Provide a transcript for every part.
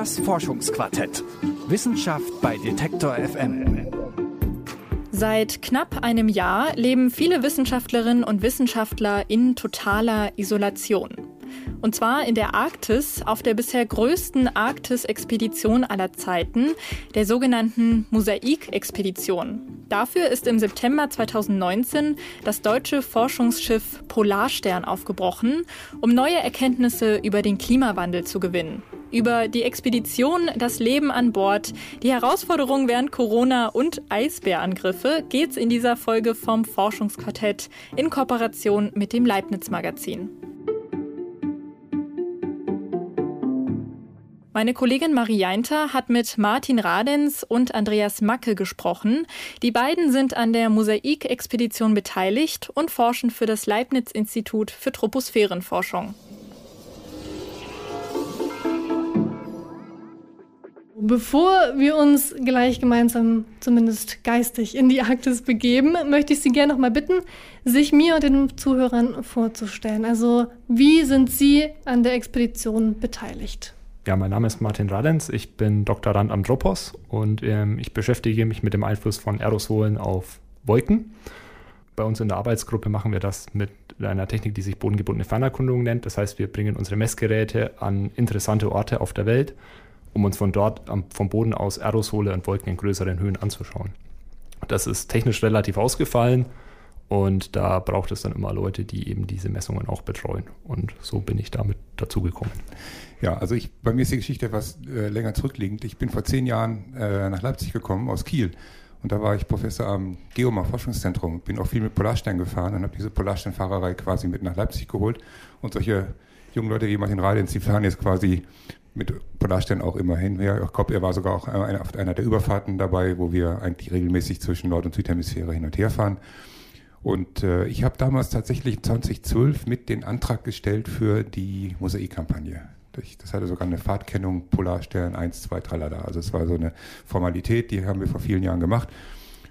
Das Forschungsquartett. Wissenschaft bei Detektor FM. Seit knapp einem Jahr leben viele Wissenschaftlerinnen und Wissenschaftler in totaler Isolation. Und zwar in der Arktis, auf der bisher größten Arktis-Expedition aller Zeiten, der sogenannten Mosaik-Expedition. Dafür ist im September 2019 das deutsche Forschungsschiff Polarstern aufgebrochen, um neue Erkenntnisse über den Klimawandel zu gewinnen. Über die Expedition, das Leben an Bord, die Herausforderungen während Corona und Eisbärangriffe geht's in dieser Folge vom Forschungsquartett in Kooperation mit dem Leibniz Magazin. Meine Kollegin Marie Jainter hat mit Martin Radens und Andreas Macke gesprochen. Die beiden sind an der Mosaik-Expedition beteiligt und forschen für das Leibniz-Institut für Troposphärenforschung. Bevor wir uns gleich gemeinsam, zumindest geistig, in die Arktis begeben, möchte ich Sie gerne noch mal bitten, sich mir und den Zuhörern vorzustellen. Also, wie sind Sie an der Expedition beteiligt? Ja, mein Name ist Martin Radens, ich bin Doktorand am Dropos und ähm, ich beschäftige mich mit dem Einfluss von Aerosolen auf Wolken. Bei uns in der Arbeitsgruppe machen wir das mit einer Technik, die sich bodengebundene Fernerkundung nennt. Das heißt, wir bringen unsere Messgeräte an interessante Orte auf der Welt, um uns von dort am, vom Boden aus Aerosole und Wolken in größeren Höhen anzuschauen. Das ist technisch relativ ausgefallen und da braucht es dann immer Leute, die eben diese Messungen auch betreuen. Und so bin ich damit dazugekommen. Ja, also ich, bei mir ist die Geschichte etwas äh, länger zurückliegend. Ich bin vor zehn Jahren äh, nach Leipzig gekommen, aus Kiel. Und da war ich Professor am Geomar Forschungszentrum. Bin auch viel mit Polarstein gefahren und habe diese Polarsteinfahrerei quasi mit nach Leipzig geholt. Und solche jungen Leute wie Martin Radens, die fahren jetzt quasi mit Polarstein auch immer hin. Ja, ich glaube, er war sogar auch auf einer der Überfahrten dabei, wo wir eigentlich regelmäßig zwischen Nord- und Südhemisphäre hin und her fahren. Und äh, ich habe damals tatsächlich 2012 mit den Antrag gestellt für die Mosaikkampagne. Das hatte sogar eine Fahrtkennung Polarstern 1, 2, tralala. Also es war so eine Formalität, die haben wir vor vielen Jahren gemacht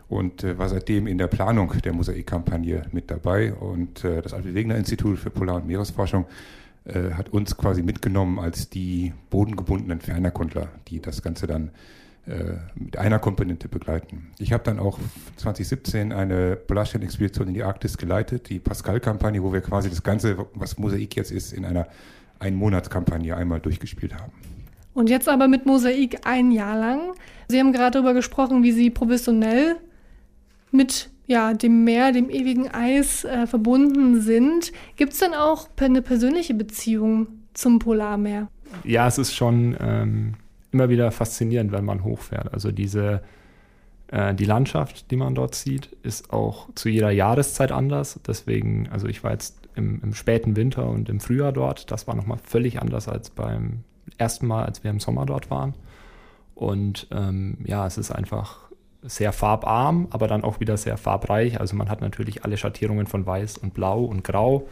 und äh, war seitdem in der Planung der Mosaikkampagne mit dabei. Und äh, das Alfred Wegener Institut für Polar- und Meeresforschung äh, hat uns quasi mitgenommen als die bodengebundenen Fernerkundler, die das Ganze dann äh, mit einer Komponente begleiten. Ich habe dann auch 2017 eine Polarstern-Expedition in die Arktis geleitet, die Pascal-Kampagne, wo wir quasi das Ganze, was Mosaik jetzt ist, in einer Einmonatskampagne einmal durchgespielt haben. Und jetzt aber mit Mosaik ein Jahr lang. Sie haben gerade darüber gesprochen, wie Sie professionell mit ja, dem Meer, dem ewigen Eis äh, verbunden sind. Gibt es denn auch eine persönliche Beziehung zum Polarmeer? Ja, es ist schon ähm, immer wieder faszinierend, wenn man hochfährt. Also diese, äh, die Landschaft, die man dort sieht, ist auch zu jeder Jahreszeit anders. Deswegen, also ich war jetzt im, im späten Winter und im Frühjahr dort. Das war nochmal völlig anders als beim ersten Mal, als wir im Sommer dort waren. Und ähm, ja, es ist einfach sehr farbarm, aber dann auch wieder sehr farbreich. Also man hat natürlich alle Schattierungen von Weiß und Blau und Grau,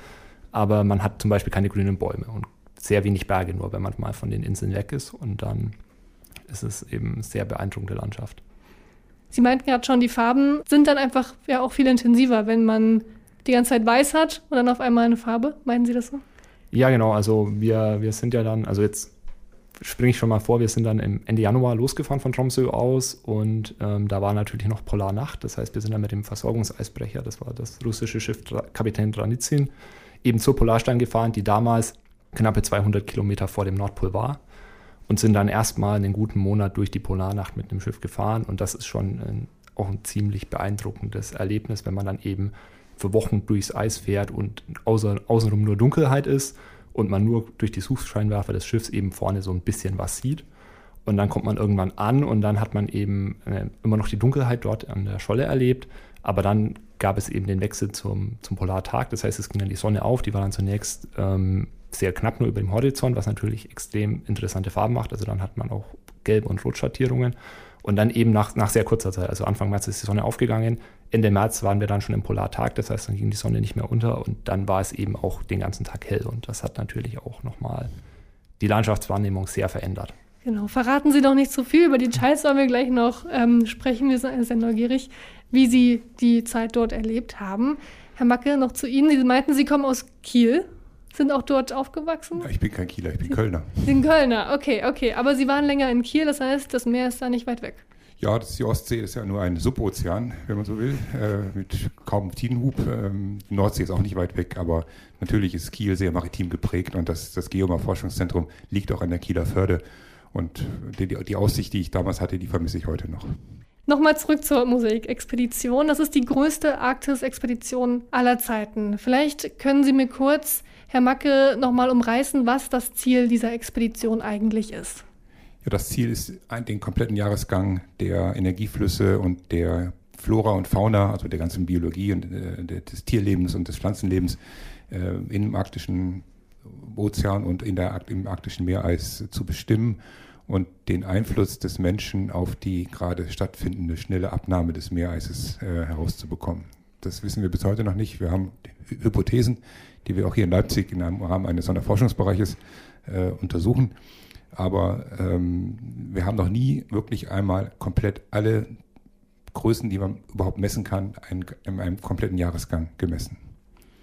aber man hat zum Beispiel keine grünen Bäume und sehr wenig Berge, nur wenn man mal von den Inseln weg ist. Und dann ist es eben sehr beeindruckende Landschaft. Sie meinten gerade schon, die Farben sind dann einfach ja auch viel intensiver, wenn man die ganze Zeit weiß hat und dann auf einmal eine Farbe. Meinen Sie das so? Ja, genau. Also wir, wir sind ja dann, also jetzt springe ich schon mal vor, wir sind dann Ende Januar losgefahren von Tromsø aus und ähm, da war natürlich noch Polarnacht. Das heißt, wir sind dann mit dem Versorgungseisbrecher, das war das russische Schiff Kapitän Dranitsin, eben zur Polarstein gefahren, die damals knappe 200 Kilometer vor dem Nordpol war und sind dann erstmal einen guten Monat durch die Polarnacht mit dem Schiff gefahren. Und das ist schon ein, auch ein ziemlich beeindruckendes Erlebnis, wenn man dann eben für Wochen durchs Eis fährt und außer, außenrum nur Dunkelheit ist und man nur durch die Suchscheinwerfer des Schiffs eben vorne so ein bisschen was sieht. Und dann kommt man irgendwann an und dann hat man eben äh, immer noch die Dunkelheit dort an der Scholle erlebt. Aber dann gab es eben den Wechsel zum, zum Polartag. Das heißt, es ging dann die Sonne auf. Die war dann zunächst ähm, sehr knapp nur über dem Horizont, was natürlich extrem interessante Farben macht. Also dann hat man auch Gelb- und Rotschattierungen. Und dann eben nach, nach sehr kurzer Zeit, also Anfang März ist die Sonne aufgegangen. Ende März waren wir dann schon im Polartag, das heißt, dann ging die Sonne nicht mehr unter und dann war es eben auch den ganzen Tag hell. Und das hat natürlich auch nochmal die Landschaftswahrnehmung sehr verändert. Genau, verraten Sie doch nicht zu so viel. Über die Details sollen wir gleich noch ähm, sprechen. Wir sind sehr neugierig, wie Sie die Zeit dort erlebt haben. Herr Macke, noch zu Ihnen. Sie meinten, Sie kommen aus Kiel. Sind auch dort aufgewachsen? Ich bin kein Kieler, ich bin Kölner. Sie sind Kölner, okay, okay. Aber Sie waren länger in Kiel, das heißt, das Meer ist da nicht weit weg. Ja, die Ostsee ist ja nur ein Subozean, wenn man so will, äh, mit kaum Tidenhub. Ähm, die Nordsee ist auch nicht weit weg, aber natürlich ist Kiel sehr maritim geprägt und das, das Geomar-Forschungszentrum liegt auch an der Kieler Förde. Und die, die Aussicht, die ich damals hatte, die vermisse ich heute noch. Nochmal zurück zur Mosaikexpedition. Das ist die größte Arktis-Expedition aller Zeiten. Vielleicht können Sie mir kurz, Herr Macke, nochmal umreißen, was das Ziel dieser Expedition eigentlich ist. Ja, das Ziel ist, den kompletten Jahresgang der Energieflüsse und der Flora und Fauna, also der ganzen Biologie und äh, des Tierlebens und des Pflanzenlebens äh, im arktischen Ozean und in der, im arktischen Meereis zu bestimmen und den Einfluss des Menschen auf die gerade stattfindende schnelle Abnahme des Meereises äh, herauszubekommen. Das wissen wir bis heute noch nicht. Wir haben Hypothesen, die wir auch hier in Leipzig im Rahmen eines Sonderforschungsbereiches äh, untersuchen. Aber ähm, wir haben noch nie wirklich einmal komplett alle Größen, die man überhaupt messen kann, ein, in einem kompletten Jahresgang gemessen.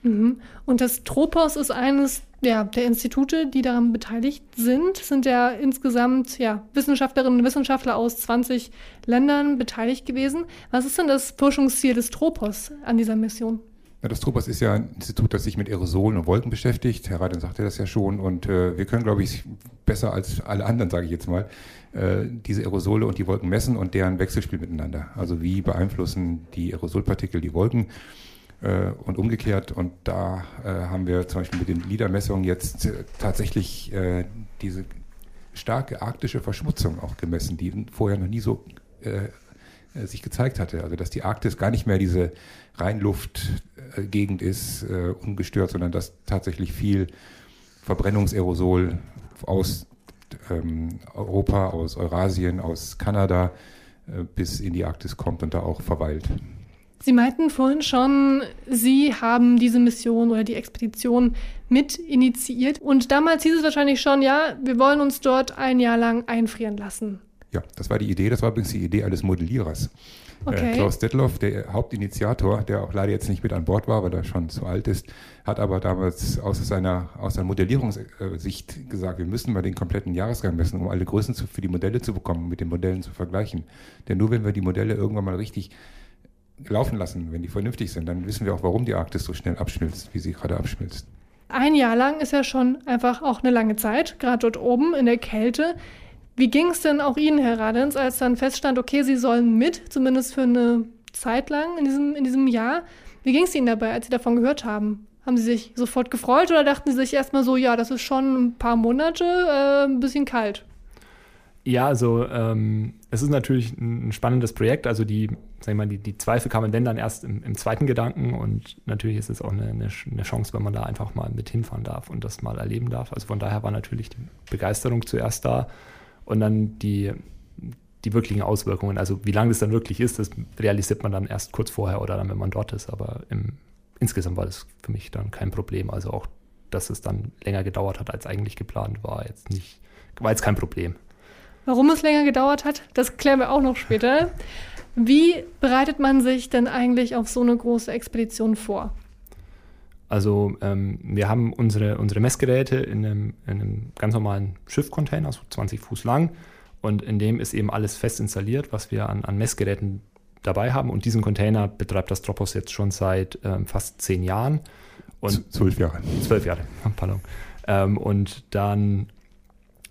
Mhm. Und das Tropos ist eines ja, der Institute, die daran beteiligt sind. Es sind ja insgesamt ja, Wissenschaftlerinnen und Wissenschaftler aus 20 Ländern beteiligt gewesen. Was ist denn das Forschungsziel des Tropos an dieser Mission? Ja, das Tropos ist ja ein Institut, das sich mit Aerosolen und Wolken beschäftigt. Herr Reiten sagte das ja schon. Und äh, wir können, glaube ich, besser als alle anderen, sage ich jetzt mal, äh, diese Aerosole und die Wolken messen und deren Wechselspiel miteinander. Also wie beeinflussen die Aerosolpartikel die Wolken? äh, und umgekehrt. Und da äh, haben wir zum Beispiel mit den LIDAR-Messungen jetzt äh, tatsächlich äh, diese starke arktische Verschmutzung auch gemessen, die vorher noch nie so sich gezeigt hatte. Also dass die Arktis gar nicht mehr diese Reinluftgegend ist, ungestört, sondern dass tatsächlich viel Verbrennungsaerosol aus ähm, Europa, aus Eurasien, aus Kanada bis in die Arktis kommt und da auch verweilt. Sie meinten vorhin schon, Sie haben diese Mission oder die Expedition mit initiiert. Und damals hieß es wahrscheinlich schon, ja, wir wollen uns dort ein Jahr lang einfrieren lassen. Ja, das war die Idee. Das war übrigens die Idee eines Modellierers. Äh, okay. Äh, Klaus Detloff, der Hauptinitiator, der auch leider jetzt nicht mit an Bord war, weil er schon zu alt ist, hat aber damals aus seiner, aus seiner Modellierungssicht gesagt, wir müssen mal den kompletten Jahresgang messen, um alle Größen zu, für die Modelle zu bekommen, mit den Modellen zu vergleichen. Denn nur wenn wir die Modelle irgendwann mal richtig laufen lassen, wenn die vernünftig sind, dann wissen wir auch, warum die Arktis so schnell abschmilzt, wie sie gerade abschmilzt. Ein Jahr lang ist ja schon einfach auch eine lange Zeit, gerade dort oben in der Kälte. Wie ging es denn auch Ihnen, Herr Radens, als dann feststand, okay, Sie sollen mit, zumindest für eine Zeit lang in diesem, in diesem Jahr? Wie ging es Ihnen dabei, als Sie davon gehört haben? Haben Sie sich sofort gefreut oder dachten Sie sich erstmal so, ja, das ist schon ein paar Monate, äh, ein bisschen kalt? Ja, also ähm, es ist natürlich ein spannendes Projekt. Also die, sag ich mal, die, die Zweifel kamen dann, dann erst im, im, zweiten Gedanken und natürlich ist es auch eine, eine, Chance, wenn man da einfach mal mit hinfahren darf und das mal erleben darf. Also von daher war natürlich die Begeisterung zuerst da und dann die, die wirklichen Auswirkungen. Also wie lange das dann wirklich ist, das realisiert man dann erst kurz vorher oder dann, wenn man dort ist. Aber im, insgesamt war das für mich dann kein Problem. Also auch, dass es dann länger gedauert hat als eigentlich geplant, war jetzt nicht, war jetzt kein Problem. Warum es länger gedauert hat, das klären wir auch noch später. Wie bereitet man sich denn eigentlich auf so eine große Expedition vor? Also ähm, wir haben unsere, unsere Messgeräte in einem, in einem ganz normalen Schiffcontainer, so 20 Fuß lang. Und in dem ist eben alles fest installiert, was wir an, an Messgeräten dabei haben. Und diesen Container betreibt das Dropos jetzt schon seit ähm, fast zehn Jahren. Und zwölf Jahre. Zwölf Jahre, pardon. Ähm, und dann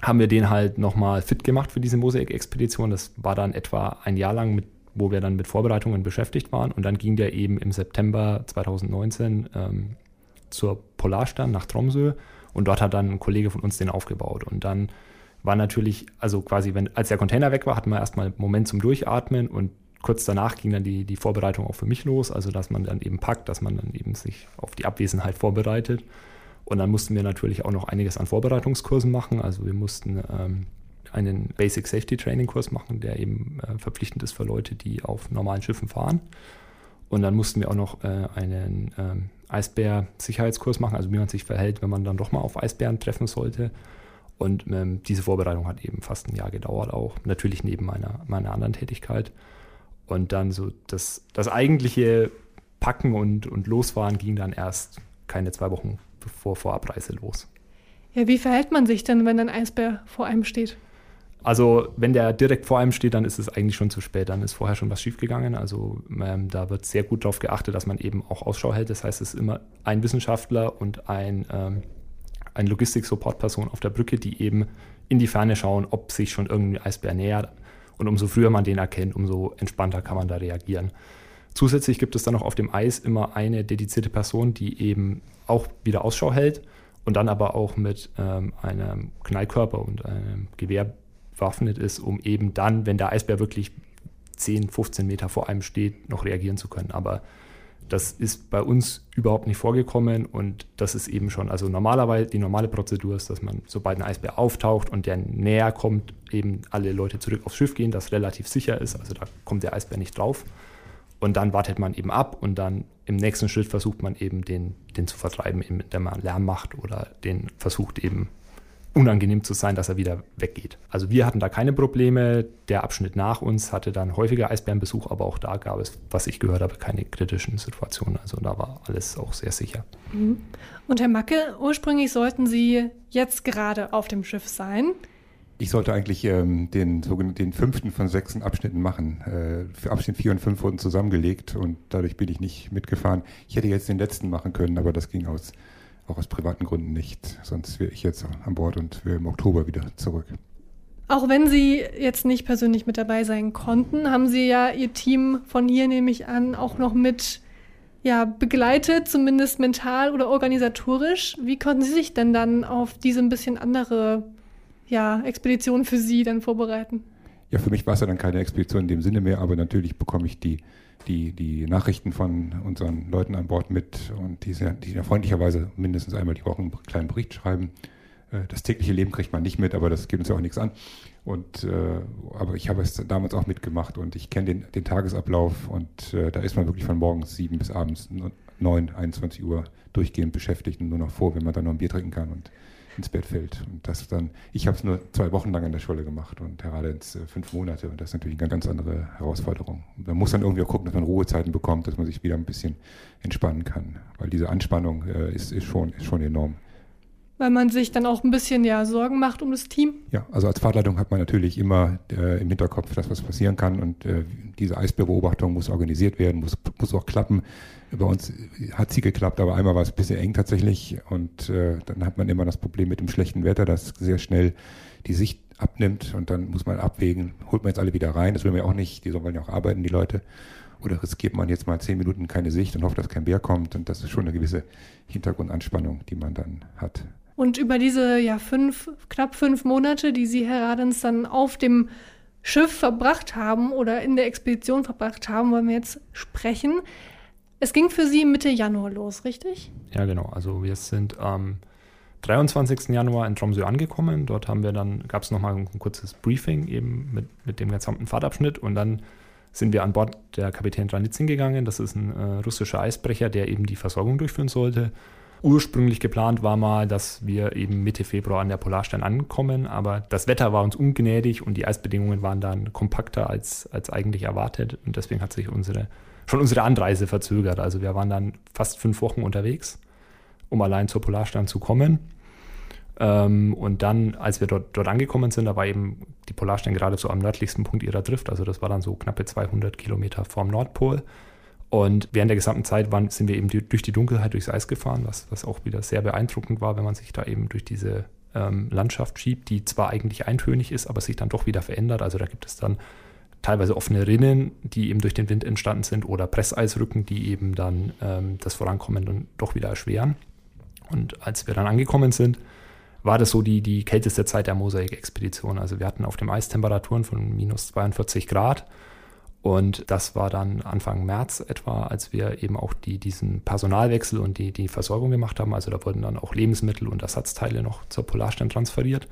haben wir den halt nochmal fit gemacht für diese Mosaik-Expedition. Das war dann etwa ein Jahr lang, mit, wo wir dann mit Vorbereitungen beschäftigt waren. Und dann ging der eben im September 2019 ähm, zur Polarstern nach Tromsø. Und dort hat dann ein Kollege von uns den aufgebaut. Und dann war natürlich, also quasi, wenn, als der Container weg war, hatten wir erstmal einen Moment zum Durchatmen und kurz danach ging dann die, die Vorbereitung auch für mich los, also dass man dann eben packt, dass man dann eben sich auf die Abwesenheit vorbereitet. Und dann mussten wir natürlich auch noch einiges an Vorbereitungskursen machen. Also wir mussten ähm, einen Basic Safety Training Kurs machen, der eben äh, verpflichtend ist für Leute, die auf normalen Schiffen fahren. Und dann mussten wir auch noch äh, einen ähm, Eisbär-Sicherheitskurs machen, also wie man sich verhält, wenn man dann doch mal auf Eisbären treffen sollte. Und ähm, diese Vorbereitung hat eben fast ein Jahr gedauert auch, natürlich neben meiner, meiner anderen Tätigkeit. Und dann so das, das eigentliche Packen und, und Losfahren ging dann erst keine zwei Wochen vor, vor Abreise los. Ja, wie verhält man sich denn, wenn ein Eisbär vor einem steht? Also wenn der direkt vor einem steht, dann ist es eigentlich schon zu spät. Dann ist vorher schon was schiefgegangen. Also ähm, da wird sehr gut darauf geachtet, dass man eben auch Ausschau hält. Das heißt, es ist immer ein Wissenschaftler und ein, ähm, ein Logistik-Support-Person auf der Brücke, die eben in die Ferne schauen, ob sich schon irgendwie Eisbär nähert. Und umso früher man den erkennt, umso entspannter kann man da reagieren. Zusätzlich gibt es dann noch auf dem Eis immer eine dedizierte Person, die eben auch wieder Ausschau hält und dann aber auch mit ähm, einem Knallkörper und einem Gewehr bewaffnet ist, um eben dann, wenn der Eisbär wirklich 10, 15 Meter vor einem steht, noch reagieren zu können. Aber das ist bei uns überhaupt nicht vorgekommen und das ist eben schon, also normalerweise die normale Prozedur ist, dass man, sobald ein Eisbär auftaucht und der näher kommt, eben alle Leute zurück aufs Schiff gehen, das relativ sicher ist, also da kommt der Eisbär nicht drauf. Und dann wartet man eben ab und dann im nächsten Schritt versucht man eben den, den zu vertreiben, indem man Lärm macht oder den versucht eben unangenehm zu sein, dass er wieder weggeht. Also wir hatten da keine Probleme. Der Abschnitt nach uns hatte dann häufiger Eisbärenbesuch, aber auch da gab es, was ich gehört habe, keine kritischen Situationen. Also da war alles auch sehr sicher. Mhm. Und Herr Macke, ursprünglich sollten Sie jetzt gerade auf dem Schiff sein. Ich sollte eigentlich ähm, den, den fünften von sechs Abschnitten machen. Äh, für Abschnitt vier und fünf wurden zusammengelegt und dadurch bin ich nicht mitgefahren. Ich hätte jetzt den letzten machen können, aber das ging aus auch aus privaten Gründen nicht. Sonst wäre ich jetzt an Bord und wäre im Oktober wieder zurück. Auch wenn Sie jetzt nicht persönlich mit dabei sein konnten, haben Sie ja Ihr Team von hier, nehme ich an, auch noch mit ja, begleitet, zumindest mental oder organisatorisch. Wie konnten Sie sich denn dann auf diese ein bisschen andere ja, Expedition für Sie dann vorbereiten? Ja, für mich war es ja dann keine Expedition in dem Sinne mehr, aber natürlich bekomme ich die die, die Nachrichten von unseren Leuten an Bord mit und die, sehr, die ja freundlicherweise mindestens einmal die Woche einen kleinen Bericht schreiben. Äh, das tägliche Leben kriegt man nicht mit, aber das geht uns ja auch nichts an. Und, äh, aber ich habe es damals auch mitgemacht und ich kenne den, den Tagesablauf und äh, da ist man wirklich von morgens sieben bis abends neun, 21 Uhr durchgehend beschäftigt und nur noch vor, wenn man dann noch ein Bier trinken kann und ins Bett fällt. Und das dann, ich habe es nur zwei Wochen lang an der Schule gemacht und Herr Radenz äh, fünf Monate. Und das ist natürlich eine ganz andere Herausforderung. Man muss dann irgendwie auch gucken, dass man Ruhezeiten bekommt, dass man sich wieder ein bisschen entspannen kann. Weil diese Anspannung äh, ist, ist, schon, ist schon enorm. Weil man sich dann auch ein bisschen ja Sorgen macht um das Team? Ja, also als Fahrtleitung hat man natürlich immer äh, im Hinterkopf, dass was passieren kann. Und äh, diese Eisbeobachtung muss organisiert werden, muss, muss auch klappen. Bei uns hat sie geklappt, aber einmal war es ein bisschen eng tatsächlich. Und äh, dann hat man immer das Problem mit dem schlechten Wetter, das sehr schnell die Sicht abnimmt. Und dann muss man abwägen, holt man jetzt alle wieder rein. Das will man ja auch nicht. Die sollen ja auch arbeiten, die Leute. Oder riskiert man jetzt mal zehn Minuten keine Sicht und hofft, dass kein Bär kommt. Und das ist schon eine gewisse Hintergrundanspannung, die man dann hat. Und über diese ja fünf, knapp fünf Monate, die Sie, Herr Radens, dann auf dem Schiff verbracht haben oder in der Expedition verbracht haben, wollen wir jetzt sprechen. Es ging für Sie Mitte Januar los, richtig? Ja, genau. Also wir sind am 23. Januar in Tromsø angekommen. Dort haben wir dann, gab es nochmal ein kurzes Briefing eben mit, mit dem gesamten Fahrtabschnitt und dann sind wir an Bord der Kapitän Dranitzin gegangen. Das ist ein äh, russischer Eisbrecher, der eben die Versorgung durchführen sollte. Ursprünglich geplant war mal, dass wir eben Mitte Februar an der Polarstern ankommen, aber das Wetter war uns ungnädig und die Eisbedingungen waren dann kompakter als, als eigentlich erwartet und deswegen hat sich unsere schon unsere Anreise verzögert. Also wir waren dann fast fünf Wochen unterwegs, um allein zur Polarstern zu kommen. Ähm, und dann, als wir dort, dort angekommen sind, da war eben die Polarstern gerade so am nördlichsten Punkt ihrer Drift. Also das war dann so knappe 200 Kilometer vorm Nordpol. Und während der gesamten Zeit waren, sind wir eben durch die Dunkelheit durchs Eis gefahren, was, was auch wieder sehr beeindruckend war, wenn man sich da eben durch diese ähm, Landschaft schiebt, die zwar eigentlich eintönig ist, aber sich dann doch wieder verändert. Also da gibt es dann teilweise offene Rinnen, die eben durch den Wind entstanden sind, oder Presseisrücken, die eben dann ähm, das Vorankommen dann doch wieder erschweren. Und als wir dann angekommen sind, war das so die, die kälteste Zeit der Mosaik-Expedition. Also wir hatten auf dem Eis Temperaturen von minus 42 Grad. Und das war dann Anfang März etwa, als wir eben auch die, diesen Personalwechsel und die, die Versorgung gemacht haben. Also da wurden dann auch Lebensmittel und Ersatzteile noch zur Polarstern transferiert.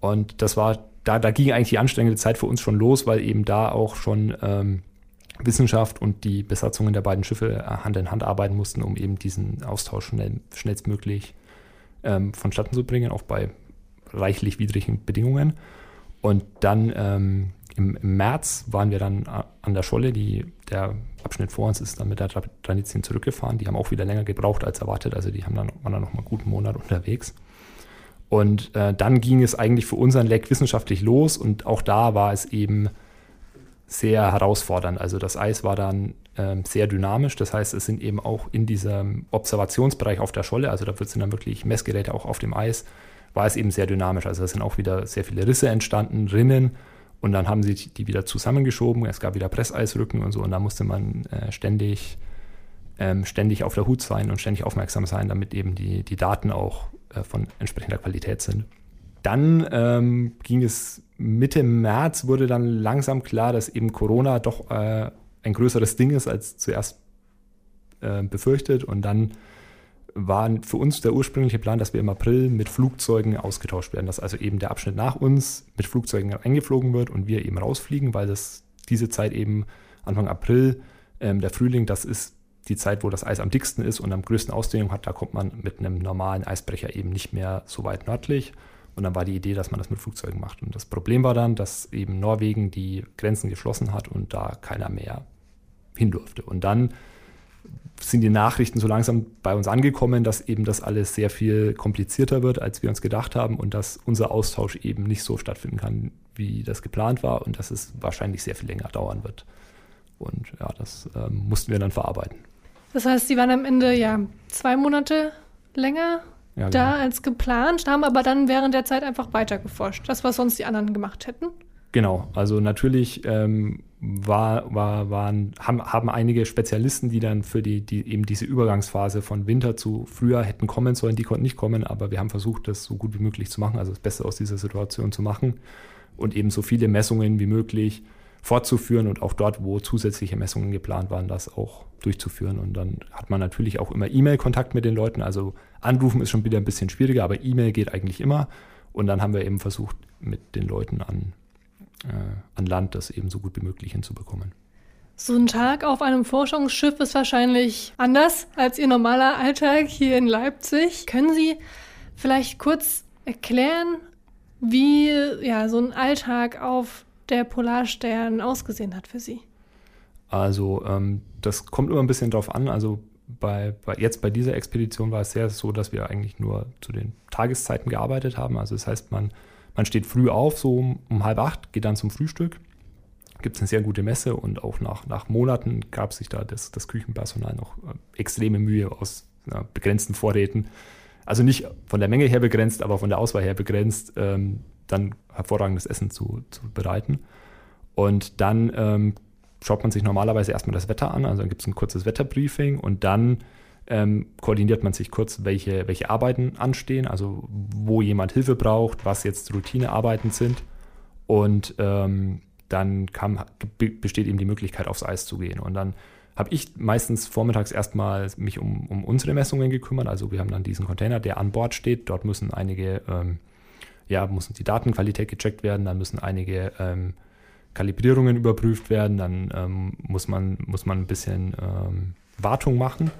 Und das war da, da ging eigentlich die anstrengende Zeit für uns schon los, weil eben da auch schon ähm, Wissenschaft und die Besatzungen der beiden Schiffe äh, Hand in Hand arbeiten mussten, um eben diesen Austausch schnell, schnellstmöglich ähm, vonstatten zu bringen, auch bei reichlich widrigen Bedingungen. Und dann ähm, im, März waren wir dann an der Scholle. Die, der Abschnitt vor uns ist dann mit der Tradition zurückgefahren. Die haben auch wieder länger gebraucht als erwartet. Also die haben dann, waren dann noch mal einen guten Monat unterwegs. Und äh, dann ging es eigentlich für unseren Leck wissenschaftlich los und auch da war es eben sehr herausfordernd. Also das Eis war dann ähm, sehr dynamisch. Das heißt, es sind eben auch in diesem Observationsbereich auf der Scholle, also da sind dann wirklich Messgeräte auch auf dem Eis, war es eben sehr dynamisch. Also da sind auch wieder sehr viele Risse entstanden, Rinnen und dann haben sie die wieder zusammengeschoben. Es gab wieder Presseisrücken und so und da musste man äh, ständig, ähm, ständig auf der Hut sein und ständig aufmerksam sein, damit eben die, die Daten auch äh, von entsprechender Qualität sind. Dann ähm, ging es Mitte März, wurde dann langsam klar, dass eben Corona doch äh, ein größeres Ding ist als zuerst äh, befürchtet. Und dann war für uns der ursprüngliche Plan, dass wir im April mit Flugzeugen ausgetauscht werden, dass also eben der Abschnitt nach uns mit Flugzeugen eingeflogen wird und wir eben rausfliegen, weil das diese Zeit eben Anfang April, ähm, der Frühling, das ist die Zeit, wo das Eis am dicksten ist und am größten Ausdehnung hat, da kommt man mit einem normalen Eisbrecher eben nicht mehr so weit nördlich. Und dann war die Idee, dass man das mit Flugzeugen macht. Und das Problem war dann, dass eben Norwegen die Grenzen geschlossen hat und da keiner mehr hin durfte. Und dann sind die Nachrichten so langsam bei uns angekommen, dass eben das alles sehr viel komplizierter wird, als wir uns gedacht haben und dass unser Austausch eben nicht so stattfinden kann, wie das geplant war und dass es wahrscheinlich sehr viel länger dauern wird. Und ja, das ähm, mussten wir dann verarbeiten. Das heißt, Sie waren am Ende ja zwei Monate länger ja, da genau. als geplant, haben aber dann während der Zeit einfach weiter geforscht. Das, was sonst die anderen gemacht hätten. Genau, also natürlich ähm, war, war, waren, haben, haben einige Spezialisten, die dann für die, die eben diese Übergangsphase von Winter zu Frühjahr hätten kommen sollen, die konnten nicht kommen, aber wir haben versucht, das so gut wie möglich zu machen, also das Beste aus dieser Situation zu machen und eben so viele Messungen wie möglich fortzuführen und auch dort, wo zusätzliche Messungen geplant waren, das auch durchzuführen. Und dann hat man natürlich auch immer E-Mail-Kontakt mit den Leuten. Also anrufen ist schon wieder ein bisschen schwieriger, aber E-Mail geht eigentlich immer. Und dann haben wir eben versucht, mit den Leuten an, an Land das eben so gut wie möglich hinzubekommen. So ein Tag auf einem Forschungsschiff ist wahrscheinlich anders als Ihr normaler Alltag hier in Leipzig. Können Sie vielleicht kurz erklären, wie ja, so ein Alltag auf der Polarstern ausgesehen hat für Sie? Also ähm, das kommt immer ein bisschen drauf an. Also bei, bei, jetzt bei dieser Expedition war es sehr so, dass wir eigentlich nur zu den Tageszeiten gearbeitet haben. Also das heißt, man, man steht früh auf, so um, um halb acht, geht dann zum Frühstück. Gibt es eine sehr gute Messe und auch nach, nach Monaten gab sich da das, das Küchenpersonal noch äh, extreme Mühe aus ja, begrenzten Vorräten. Also nicht von der Menge her begrenzt, aber von der Auswahl her begrenzt, ähm, dann hervorragendes Essen zu, zu bereiten. Und dann ähm, schaut man sich normalerweise erstmal das Wetter an, also dann gibt es ein kurzes Wetterbriefing und dann ähm, koordiniert man sich kurz, welche, welche Arbeiten anstehen, also wo jemand Hilfe braucht, was jetzt Routinearbeiten sind. Und ähm, dann kam, besteht eben die Möglichkeit, aufs Eis zu gehen. Und dann habe ich meistens vormittags erstmal mich um, um unsere Messungen gekümmert. Also wir haben dann diesen Container, der an Bord steht. Dort müssen einige ähm, ja, muss die Datenqualität gecheckt werden, dann müssen einige ähm, Kalibrierungen überprüft werden, dann ähm, muss, man, muss man ein bisschen ähm, Wartung machen.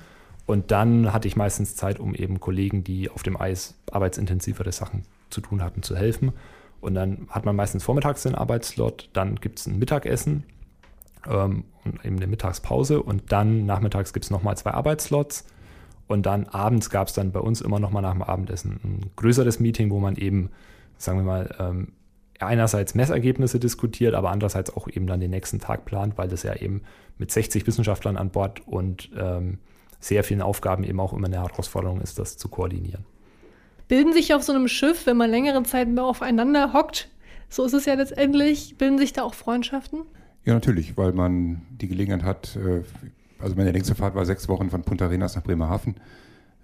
Und dann hatte ich meistens Zeit, um eben Kollegen, die auf dem Eis arbeitsintensivere Sachen zu tun hatten, zu helfen. Und dann hat man meistens vormittags den Arbeitslot, dann gibt es ein Mittagessen ähm, und eben eine Mittagspause und dann nachmittags gibt es nochmal zwei Arbeitsslots. Und dann abends gab es dann bei uns immer nochmal nach dem Abendessen ein größeres Meeting, wo man eben sagen wir mal, ähm, einerseits Messergebnisse diskutiert, aber andererseits auch eben dann den nächsten Tag plant, weil das ja eben mit 60 Wissenschaftlern an Bord und ähm, sehr vielen Aufgaben eben auch immer eine Herausforderung ist, das zu koordinieren. Bilden sich auf so einem Schiff, wenn man längere Zeit mehr aufeinander hockt, so ist es ja letztendlich, bilden sich da auch Freundschaften? Ja, natürlich, weil man die Gelegenheit hat, äh, also meine längste Fahrt war sechs Wochen von Punta Arenas nach Bremerhaven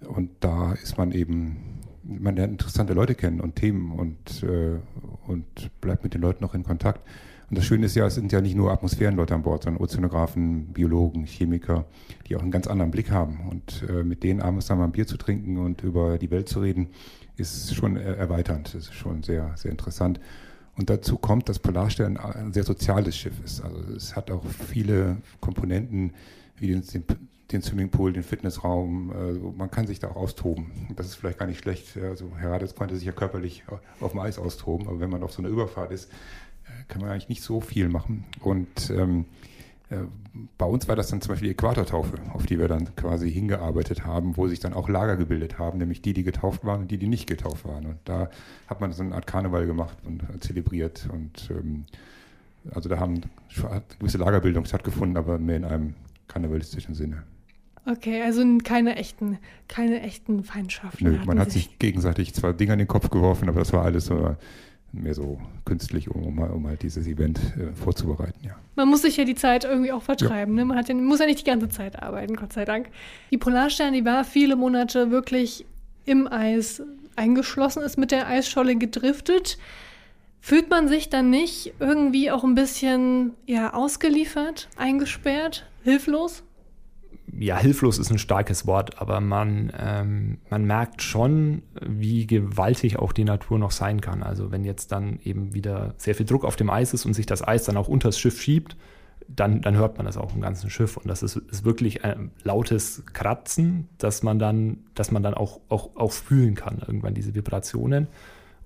und da ist man eben man lernt interessante Leute kennen und Themen und, äh, und bleibt mit den Leuten noch in Kontakt. Und das Schöne ist ja, es sind ja nicht nur Atmosphärenleute an Bord, sondern Ozeanographen, Biologen, Chemiker, die auch einen ganz anderen Blick haben. Und äh, mit denen abends dann mal ein Bier zu trinken und über die Welt zu reden, ist schon erweiternd. Das ist schon sehr, sehr interessant. Und dazu kommt, dass Polarstern ein sehr soziales Schiff ist. Also es hat auch viele Komponenten, wie den, den Swimmingpool, den Fitnessraum. Also man kann sich da auch austoben. Das ist vielleicht gar nicht schlecht. Also Herades konnte sich ja körperlich auf dem Eis austoben, aber wenn man auf so einer Überfahrt ist, kann man eigentlich nicht so viel machen. Und ähm, äh, bei uns war das dann zum Beispiel die Äquatortaufe, auf die wir dann quasi hingearbeitet haben, wo sich dann auch Lager gebildet haben, nämlich die, die getauft waren und die, die nicht getauft waren. Und da hat man so eine Art Karneval gemacht und äh, zelebriert. Und ähm, also da haben eine gewisse Lagerbildung stattgefunden, aber mehr in einem karnevalistischen Sinne. Okay, also keine echten, keine echten Feindschaften. Nö, man hat sich gegenseitig zwar Dinge in den Kopf geworfen, aber das war alles so mehr so künstlich, um, um halt dieses Event äh, vorzubereiten, ja. Man muss sich ja die Zeit irgendwie auch vertreiben. Ja. Ne? Man hat ja, muss ja nicht die ganze Zeit arbeiten, Gott sei Dank. Die Polarstern, die war viele Monate wirklich im Eis eingeschlossen, ist mit der Eisscholle gedriftet. Fühlt man sich dann nicht irgendwie auch ein bisschen ja, ausgeliefert, eingesperrt, hilflos? Ja, hilflos ist ein starkes Wort, aber man, ähm, man merkt schon, wie gewaltig auch die Natur noch sein kann. Also wenn jetzt dann eben wieder sehr viel Druck auf dem Eis ist und sich das Eis dann auch unter das Schiff schiebt, dann, dann hört man das auch im ganzen Schiff. Und das ist, ist wirklich ein lautes Kratzen, dass man dann, dass man dann auch, auch, auch fühlen kann, irgendwann diese Vibrationen.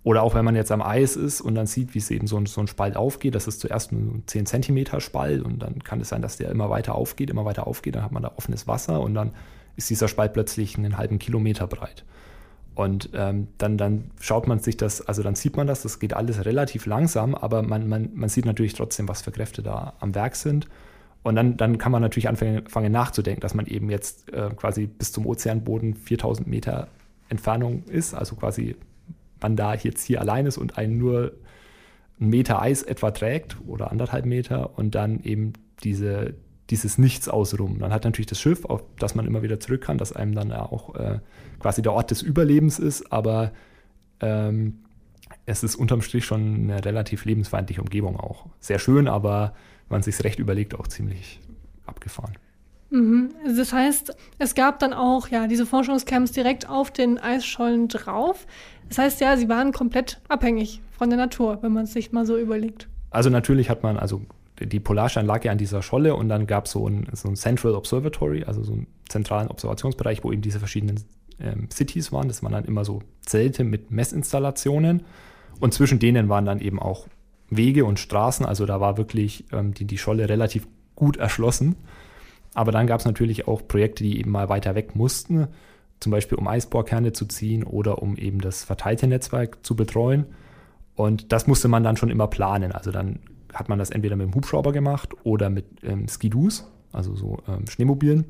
Oder auch wenn man jetzt am Eis ist und dann sieht, wie es eben so ein, so ein Spalt aufgeht, das ist zuerst ein 10 cm Spalt und dann kann es sein, dass der immer weiter aufgeht, immer weiter aufgeht, dann hat man da offenes Wasser und dann ist dieser Spalt plötzlich einen halben Kilometer breit. Und ähm, dann, dann schaut man sich das, also dann sieht man das, das geht alles relativ langsam, aber man, man, man sieht natürlich trotzdem, was für Kräfte da am Werk sind. Und dann, dann kann man natürlich anfangen, anfangen nachzudenken, dass man eben jetzt äh, quasi bis zum Ozeanboden 4000 Meter Entfernung ist, also quasi man da jetzt hier allein ist und einen nur einen Meter Eis etwa trägt oder anderthalb Meter und dann eben diese, dieses Nichts außenrum. Dann hat natürlich das Schiff, auf das man immer wieder zurück kann, das einem dann auch äh, quasi der Ort des Überlebens ist, aber ähm, es ist unterm Strich schon eine relativ lebensfeindliche Umgebung auch. Sehr schön, aber wenn man sich recht überlegt, auch ziemlich abgefahren. Mhm. Das heißt, es gab dann auch ja diese Forschungscamps direkt auf den Eisschollen drauf. Das heißt ja, sie waren komplett abhängig von der Natur, wenn man es sich mal so überlegt. Also natürlich hat man, also die Polarstein lag ja an dieser Scholle und dann gab so es so ein Central Observatory, also so einen zentralen Observationsbereich, wo eben diese verschiedenen ähm, Cities waren. Das waren dann immer so Zelte mit Messinstallationen und zwischen denen waren dann eben auch Wege und Straßen. Also da war wirklich ähm, die, die Scholle relativ gut erschlossen. Aber dann gab es natürlich auch Projekte, die eben mal weiter weg mussten, zum Beispiel um Eisbohrkerne zu ziehen oder um eben das verteilte Netzwerk zu betreuen. Und das musste man dann schon immer planen. Also dann hat man das entweder mit dem Hubschrauber gemacht oder mit ähm, Skidus, also so ähm, Schneemobilen.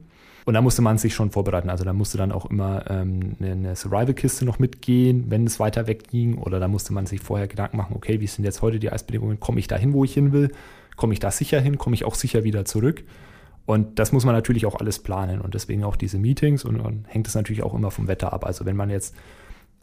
Und da musste man sich schon vorbereiten. Also da musste dann auch immer ähm, eine Survival-Kiste noch mitgehen, wenn es weiter weg ging. Oder da musste man sich vorher Gedanken machen, okay, wie sind jetzt heute die Eisbedingungen? Komme ich da hin, wo ich hin will? Komme ich da sicher hin? Komme ich auch sicher wieder zurück? Und das muss man natürlich auch alles planen und deswegen auch diese Meetings und dann hängt es natürlich auch immer vom Wetter ab. Also wenn man jetzt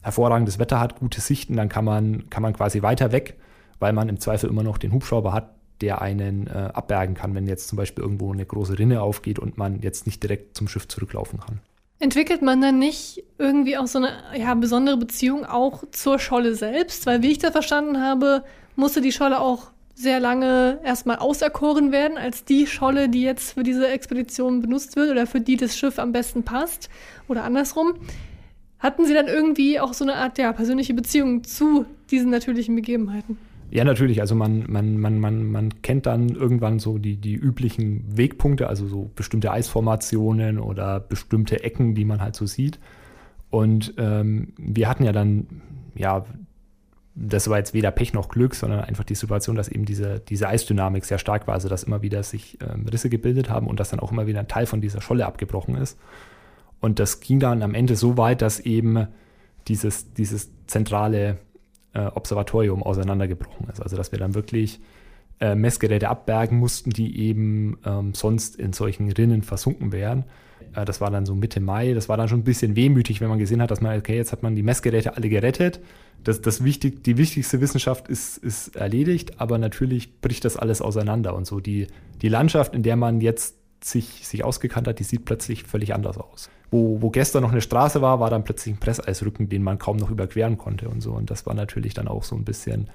hervorragendes Wetter hat, gute Sichten, dann kann man, kann man quasi weiter weg, weil man im Zweifel immer noch den Hubschrauber hat, der einen äh, abbergen kann, wenn jetzt zum Beispiel irgendwo eine große Rinne aufgeht und man jetzt nicht direkt zum Schiff zurücklaufen kann. Entwickelt man dann nicht irgendwie auch so eine ja, besondere Beziehung auch zur Scholle selbst? Weil, wie ich da verstanden habe, musste die Scholle auch sehr lange erstmal auserkoren werden als die Scholle, die jetzt für diese Expedition benutzt wird oder für die das Schiff am besten passt oder andersrum. Hatten Sie dann irgendwie auch so eine Art ja, persönliche Beziehung zu diesen natürlichen Begebenheiten? Ja, natürlich. Also man, man, man, man, man kennt dann irgendwann so die, die üblichen Wegpunkte, also so bestimmte Eisformationen oder bestimmte Ecken, die man halt so sieht. Und ähm, wir hatten ja dann ja das war jetzt weder Pech noch Glück, sondern einfach die Situation, dass eben diese, diese Eisdynamik sehr stark war, also dass immer wieder sich ähm, Risse gebildet haben und dass dann auch immer wieder ein Teil von dieser Scholle abgebrochen ist. Und das ging dann am Ende so weit, dass eben dieses, dieses zentrale äh, Observatorium auseinandergebrochen ist. Also dass wir dann wirklich äh, Messgeräte abbergen mussten, die eben ähm, sonst in solchen Rinnen versunken wären. Äh, das war dann so Mitte Mai. Das war dann schon ein bisschen wehmütig, wenn man gesehen hat, dass man, okay, jetzt hat man die Messgeräte alle gerettet. Das, das wichtig, die wichtigste Wissenschaft ist, ist erledigt, aber natürlich bricht das alles auseinander. Und so die, die Landschaft, in der man jetzt sich, sich ausgekannt hat, die sieht plötzlich völlig anders aus. Wo, wo gestern noch eine Straße war, war dann plötzlich ein Presseisrücken, den man kaum noch überqueren konnte und so. Und das war natürlich dann auch so ein bisschen,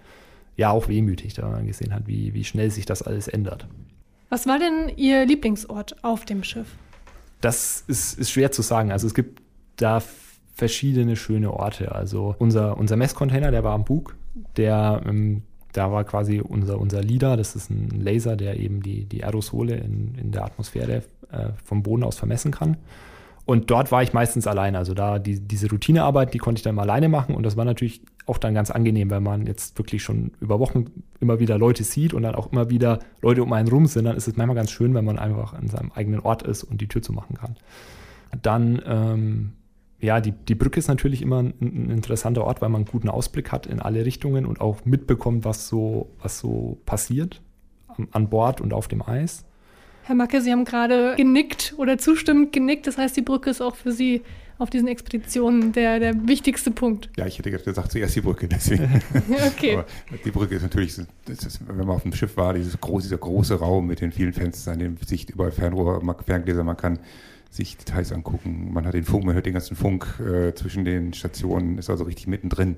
ja, auch wehmütig, da man gesehen hat, wie, wie schnell sich das alles ändert. Was war denn Ihr Lieblingsort auf dem Schiff? das ist, ist schwer zu sagen. Also es gibt da verschiedene schöne Orte. Also unser, unser Messcontainer, der war am Bug, der ähm, da war quasi unser, unser Leader, das ist ein Laser, der eben die, die Aerosole in, in der Atmosphäre äh, vom Boden aus vermessen kann. Und dort war ich meistens alleine. Also da die, diese Routinearbeit, die konnte ich dann mal alleine machen. Und das war natürlich auch dann ganz angenehm, wenn man jetzt wirklich schon über Wochen immer wieder Leute sieht und dann auch immer wieder Leute um einen rum sind. Dann ist es manchmal ganz schön, wenn man einfach an seinem eigenen Ort ist und die Tür zu machen kann. Dann, ähm, ja, die, die Brücke ist natürlich immer ein, ein, interessanter Ort, weil man einen guten Ausblick hat in alle Richtungen und auch mitbekommt, was so, was so passiert an Bord und auf dem Eis. Herr Macke, Sie haben gerade genickt oder zustimmend genickt. Das heißt, die Brücke ist auch für Sie auf diesen Expeditionen der, der wichtigste Punkt. Ja, ich hätte gesagt, zuerst die Brücke, deswegen. okay. Aber die Brücke ist natürlich, ist, wenn man auf dem Schiff war, dieses groß, dieser große Raum mit den vielen Fenstern, den Sicht überall Fernrohr, Ferngläser, man kann sich Details angucken. Man hat den Funk, man hört den ganzen Funk äh, zwischen den Stationen, ist also richtig mittendrin.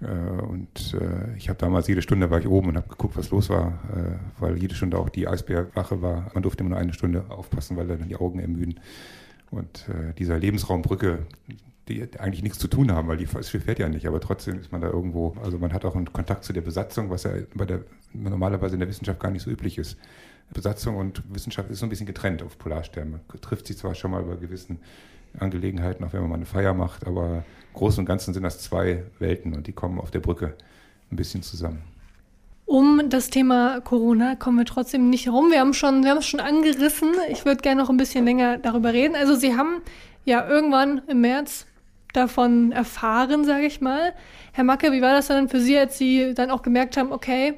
Äh, und äh, ich habe damals jede Stunde war ich oben und habe geguckt, was los war, äh, weil jede Stunde auch die Eisbärwache war. Man durfte immer nur eine Stunde aufpassen, weil dann die Augen ermüden. Und dieser Lebensraumbrücke, die eigentlich nichts zu tun haben, weil die, das Schiff fährt ja nicht, aber trotzdem ist man da irgendwo, also man hat auch einen Kontakt zu der Besatzung, was ja bei der, normalerweise in der Wissenschaft gar nicht so üblich ist. Besatzung und Wissenschaft ist so ein bisschen getrennt auf Polarstern. Man trifft sich zwar schon mal über gewissen Angelegenheiten, auch wenn man mal eine Feier macht, aber im Großen und Ganzen sind das zwei Welten und die kommen auf der Brücke ein bisschen zusammen. Um das Thema Corona kommen wir trotzdem nicht herum. Wir haben schon, wir haben es schon angerissen. Ich würde gerne noch ein bisschen länger darüber reden. Also Sie haben ja irgendwann im März davon erfahren, sage ich mal. Herr Macke, wie war das dann für Sie, als Sie dann auch gemerkt haben, okay,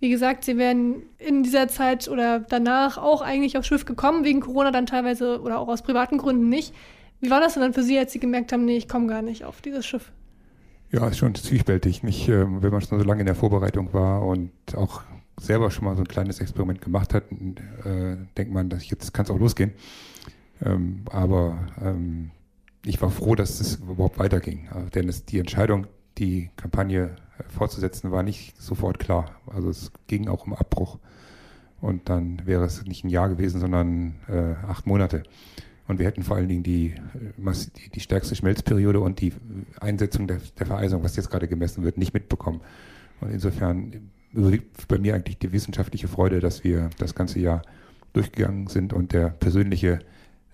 wie gesagt, sie wären in dieser Zeit oder danach auch eigentlich aufs Schiff gekommen, wegen Corona dann teilweise oder auch aus privaten Gründen nicht. Wie war das denn dann für Sie, als Sie gemerkt haben, nee, ich komme gar nicht auf dieses Schiff? Ja, ist schon zwiespältig. Nicht, ähm, wenn man schon so lange in der Vorbereitung war und auch selber schon mal so ein kleines Experiment gemacht hat, äh, denkt man, dass ich jetzt kann es auch losgehen. Ähm, aber ähm, ich war froh, dass es überhaupt weiterging. Also, denn es, die Entscheidung, die Kampagne fortzusetzen, war nicht sofort klar. Also es ging auch um Abbruch. Und dann wäre es nicht ein Jahr gewesen, sondern äh, acht Monate. Und wir hätten vor allen Dingen die, äh, die, die stärkste Schmelzperiode und die Einsetzung der, der Vereisung, was jetzt gerade gemessen wird, nicht mitbekommen. Und insofern überwiegt bei mir eigentlich die wissenschaftliche Freude, dass wir das ganze Jahr durchgegangen sind und der persönliche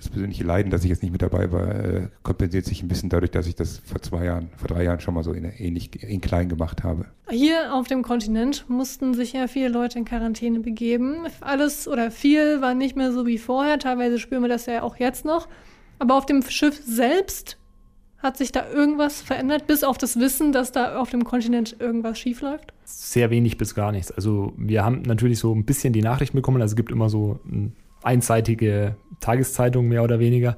das persönliche Leiden, dass ich jetzt nicht mit dabei war, äh, kompensiert sich ein bisschen dadurch, dass ich das vor zwei Jahren, vor drei Jahren schon mal so in, ähnlich in klein gemacht habe. Hier auf dem Kontinent mussten sich ja viele Leute in Quarantäne begeben. Alles oder viel war nicht mehr so wie vorher. Teilweise spüren wir das ja auch jetzt noch. Aber auf dem Schiff selbst hat sich da irgendwas verändert, bis auf das Wissen, dass da auf dem Kontinent irgendwas schiefläuft? Sehr wenig bis gar nichts. Also wir haben natürlich so ein bisschen die Nachrichten bekommen. Also es gibt immer so ein einseitige Tageszeitung mehr oder weniger,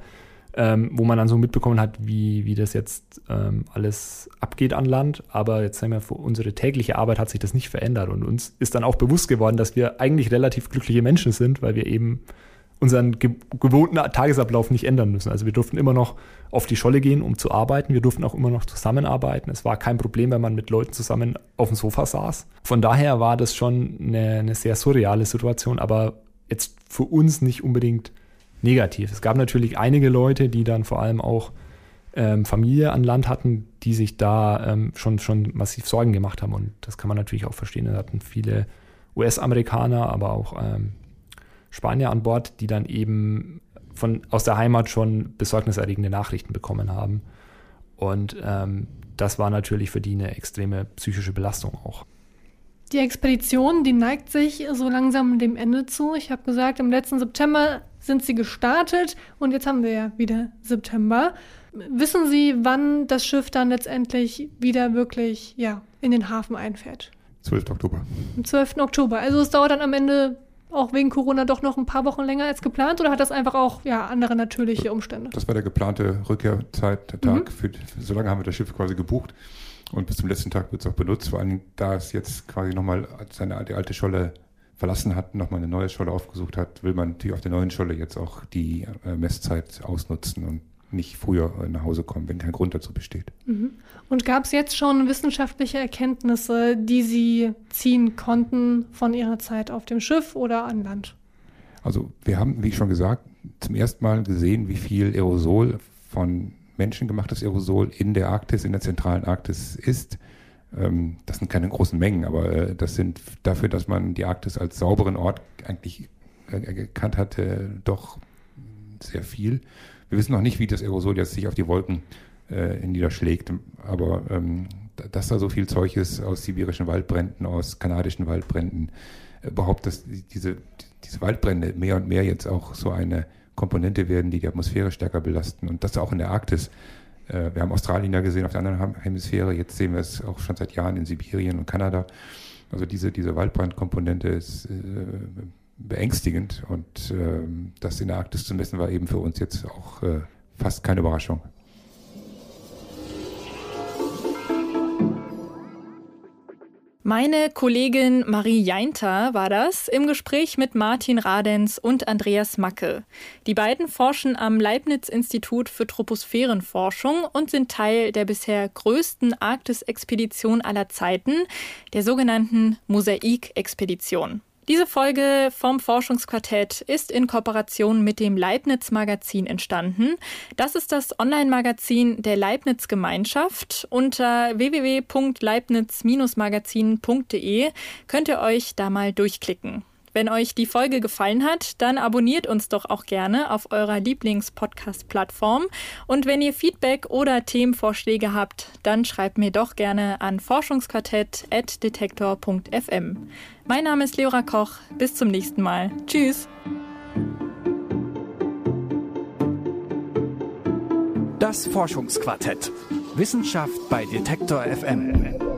ähm, wo man dann so mitbekommen hat, wie, wie das jetzt ähm, alles abgeht an Land. Aber jetzt sagen wir, für unsere tägliche Arbeit hat sich das nicht verändert. Und uns ist dann auch bewusst geworden, dass wir eigentlich relativ glückliche Menschen sind, weil wir eben unseren ge gewohnten Tagesablauf nicht ändern müssen. Also wir durften immer noch auf die Scholle gehen, um zu arbeiten. Wir durften auch immer noch zusammenarbeiten. Es war kein Problem, wenn man mit Leuten zusammen auf dem Sofa saß. Von daher war das schon eine, eine sehr surreale Situation, aber jetzt für uns nicht unbedingt negativ. Es gab natürlich einige Leute, die dann vor allem auch ähm, Familie an Land hatten, die sich da ähm, schon, schon massiv Sorgen gemacht haben. Und das kann man natürlich auch verstehen. Da hatten viele US-Amerikaner, aber auch ähm, Spanier an Bord, die dann eben von, aus der Heimat schon besorgniserregende Nachrichten bekommen haben. Und ähm, das war natürlich für die eine extreme psychische Belastung auch. Die Expedition, die neigt sich so langsam dem Ende zu. Ich habe gesagt, im letzten September sind sie gestartet und jetzt haben wir ja wieder September. Wissen Sie, wann das Schiff dann letztendlich wieder wirklich ja, in den Hafen einfährt? 12. Oktober. Am 12. Oktober. Also es dauert dann am Ende auch wegen Corona doch noch ein paar Wochen länger als geplant oder hat das einfach auch ja, andere natürliche Umstände? Das war der geplante Rückkehrzeit, mhm. Für, so lange haben wir das Schiff quasi gebucht. Und bis zum letzten Tag wird es auch benutzt, vor allem da es jetzt quasi nochmal seine die alte Scholle verlassen hat, nochmal eine neue Scholle aufgesucht hat, will man natürlich auf der neuen Scholle jetzt auch die äh, Messzeit ausnutzen und nicht früher nach Hause kommen, wenn kein Grund dazu besteht. Mhm. Und gab es jetzt schon wissenschaftliche Erkenntnisse, die Sie ziehen konnten von Ihrer Zeit auf dem Schiff oder an Land? Also wir haben, wie schon gesagt, zum ersten Mal gesehen, wie viel Aerosol von menschengemachtes Aerosol in der Arktis, in der zentralen Arktis ist. Ähm, das sind keine großen Mengen, aber äh, das sind dafür, dass man die Arktis als sauberen Ort eigentlich äh, erkannt hatte, doch sehr viel. Wir wissen noch nicht, wie das Aerosol jetzt sich auf die Wolken äh, niederschlägt, aber ähm, dass da so viel Zeug ist aus sibirischen Waldbränden, aus kanadischen Waldbränden, überhaupt, dass diese, diese Waldbrände mehr und mehr jetzt auch so eine Komponente werden, die die Atmosphäre stärker belasten und das auch in der Arktis. Äh, wir haben Australien ja gesehen auf der anderen Hemisphäre, jetzt sehen wir es auch schon seit Jahren in Sibirien und Kanada. Also diese, diese Waldbrandkomponente ist äh, beängstigend und äh, das in der Arktis zu messen war eben für uns jetzt auch äh, fast keine Überraschung. Meine Kollegin Marie Jeinter war das im Gespräch mit Martin Radenz und Andreas Macke. Die beiden forschen am Leibniz-Institut für Troposphärenforschung und sind Teil der bisher größten Arktis-Expedition aller Zeiten, der sogenannten Mosaik-Expedition. Diese Folge vom Forschungsquartett ist in Kooperation mit dem Leibniz Magazin entstanden. Das ist das Online-Magazin der Leibniz Gemeinschaft. Unter www.leibniz-magazin.de könnt ihr euch da mal durchklicken. Wenn euch die Folge gefallen hat, dann abonniert uns doch auch gerne auf eurer Lieblings-Podcast-Plattform. Und wenn ihr Feedback oder Themenvorschläge habt, dann schreibt mir doch gerne an forschungsquartett.detektor.fm. Mein Name ist Leora Koch. Bis zum nächsten Mal. Tschüss. Das Forschungsquartett. Wissenschaft bei Detektor FM.